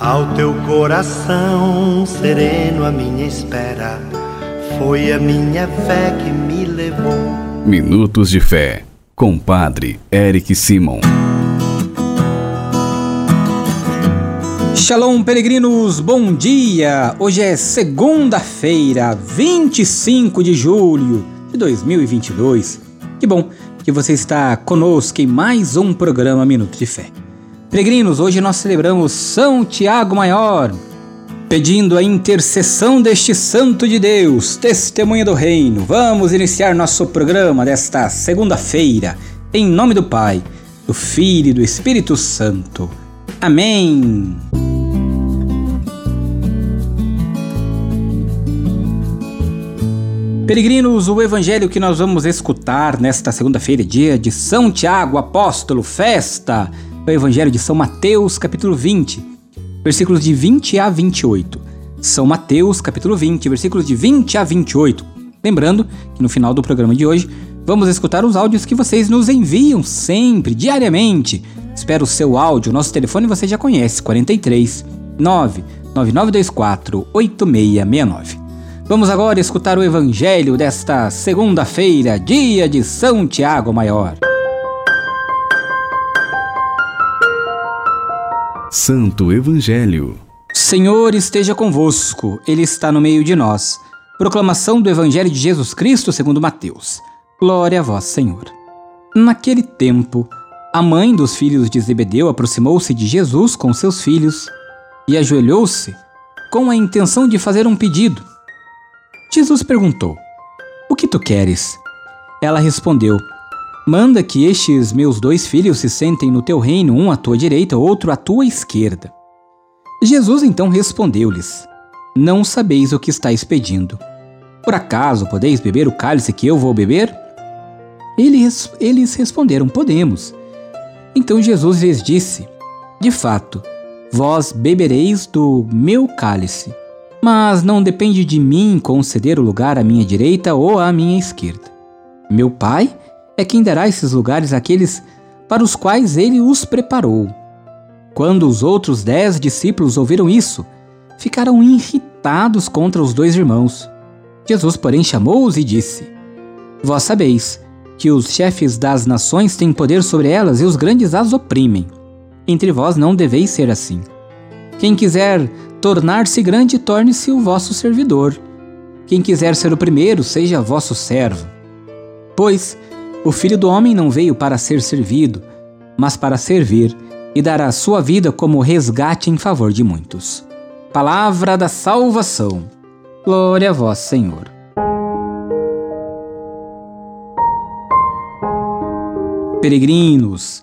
Ao teu coração sereno, a minha espera foi a minha fé que me levou. Minutos de Fé, com Padre Eric Simon. Shalom, peregrinos, bom dia! Hoje é segunda-feira, 25 de julho de 2022. Que bom que você está conosco em mais um programa Minuto de Fé. Peregrinos, hoje nós celebramos São Tiago Maior, pedindo a intercessão deste Santo de Deus, testemunha do Reino. Vamos iniciar nosso programa desta segunda-feira, em nome do Pai, do Filho e do Espírito Santo. Amém. Peregrinos, o evangelho que nós vamos escutar nesta segunda-feira, dia de São Tiago, apóstolo, festa o Evangelho de São Mateus, capítulo 20, versículos de 20 a 28. São Mateus, capítulo 20, versículos de 20 a 28. Lembrando que no final do programa de hoje vamos escutar os áudios que vocês nos enviam sempre, diariamente. Espero o seu áudio. Nosso telefone você já conhece: 43 99924 8669. Vamos agora escutar o Evangelho desta segunda-feira, dia de São Tiago Maior. Santo Evangelho. Senhor esteja convosco, Ele está no meio de nós. Proclamação do Evangelho de Jesus Cristo segundo Mateus. Glória a vós, Senhor. Naquele tempo, a mãe dos filhos de Zebedeu aproximou-se de Jesus com seus filhos e ajoelhou-se com a intenção de fazer um pedido. Jesus perguntou: O que tu queres? Ela respondeu: Manda que estes meus dois filhos se sentem no teu reino, um à tua direita, outro à tua esquerda. Jesus então respondeu-lhes: Não sabeis o que estáis pedindo. Por acaso podeis beber o cálice que eu vou beber? Eles, eles responderam: Podemos. Então Jesus lhes disse: De fato, vós bebereis do meu cálice, mas não depende de mim conceder o lugar à minha direita ou à minha esquerda. Meu Pai é quem dará esses lugares àqueles para os quais ele os preparou. Quando os outros dez discípulos ouviram isso, ficaram irritados contra os dois irmãos. Jesus, porém, chamou-os e disse: Vós sabeis que os chefes das nações têm poder sobre elas e os grandes as oprimem. Entre vós não deveis ser assim. Quem quiser tornar-se grande, torne-se o vosso servidor. Quem quiser ser o primeiro, seja vosso servo. Pois o Filho do Homem não veio para ser servido, mas para servir e dar a sua vida como resgate em favor de muitos. Palavra da salvação. Glória a vós, Senhor. Peregrinos,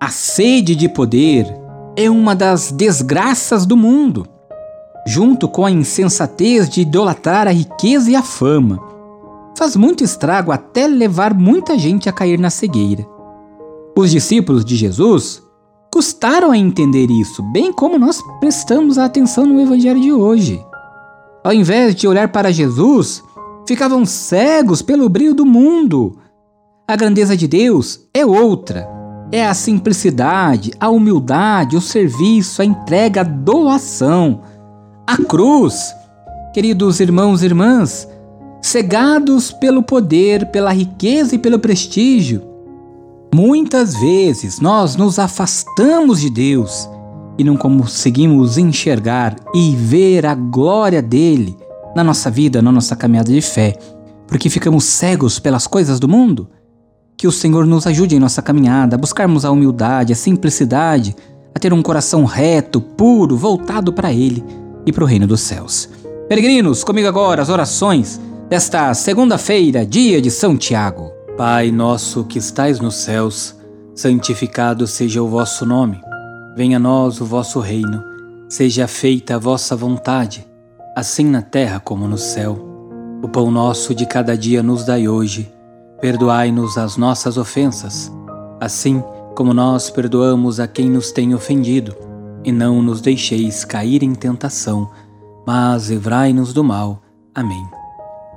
a sede de poder é uma das desgraças do mundo, junto com a insensatez de idolatrar a riqueza e a fama faz muito estrago até levar muita gente a cair na cegueira. Os discípulos de Jesus custaram a entender isso, bem como nós prestamos atenção no Evangelho de hoje. Ao invés de olhar para Jesus, ficavam cegos pelo brilho do mundo. A grandeza de Deus é outra. É a simplicidade, a humildade, o serviço, a entrega, a doação. A cruz. Queridos irmãos e irmãs, cegados pelo poder, pela riqueza e pelo prestígio. Muitas vezes nós nos afastamos de Deus e não conseguimos enxergar e ver a glória dele na nossa vida, na nossa caminhada de fé, porque ficamos cegos pelas coisas do mundo. Que o Senhor nos ajude em nossa caminhada a buscarmos a humildade, a simplicidade, a ter um coração reto, puro, voltado para Ele e para o reino dos céus. Peregrinos, comigo agora as orações desta segunda-feira, dia de São Tiago. Pai nosso que estais nos céus, santificado seja o vosso nome. Venha a nós o vosso reino. Seja feita a vossa vontade, assim na terra como no céu. O pão nosso de cada dia nos dai hoje. Perdoai-nos as nossas ofensas, assim como nós perdoamos a quem nos tem ofendido. E não nos deixeis cair em tentação, mas livrai-nos do mal. Amém.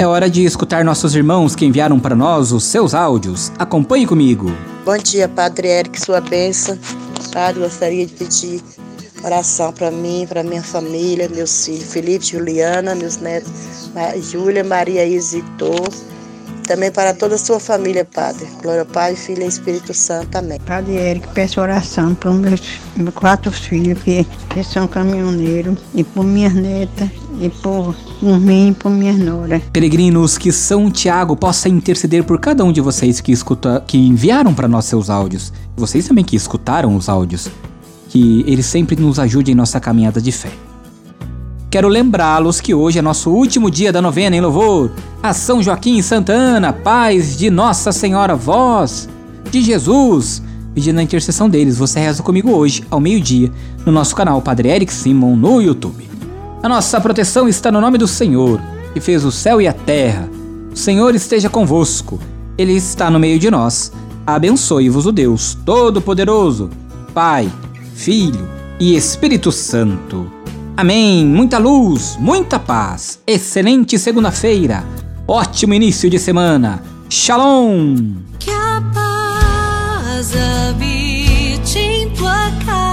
É hora de escutar nossos irmãos que enviaram para nós os seus áudios. Acompanhe comigo. Bom dia, Padre Eric, sua bênção. Padre, gostaria de pedir oração para mim, para minha família, meus filhos, Felipe, Juliana, meus netos, Júlia, Maria Isitor. Também para toda a sua família, Padre. Glória ao Pai, Filho e Espírito Santo. Amém. Padre Eric, peço oração para os meus, meus quatro filhos que, que são caminhoneiros e por minhas netas e por, por mim e por minha nora. Peregrinos, que São Tiago possa interceder por cada um de vocês que, escuta, que enviaram para nós seus áudios. Vocês também que escutaram os áudios. Que ele sempre nos ajude em nossa caminhada de fé. Quero lembrá-los que hoje é nosso último dia da novena em louvor a São Joaquim e Santa Ana, paz de Nossa Senhora, voz de Jesus. Pedindo a intercessão deles, você reza comigo hoje, ao meio-dia, no nosso canal Padre Eric Simon no YouTube. A nossa proteção está no nome do Senhor, que fez o céu e a terra. O Senhor esteja convosco, Ele está no meio de nós. Abençoe-vos o Deus Todo-Poderoso, Pai, Filho e Espírito Santo. Amém. Muita luz, muita paz. Excelente segunda-feira. Ótimo início de semana. Shalom. Que a paz habite em tua casa.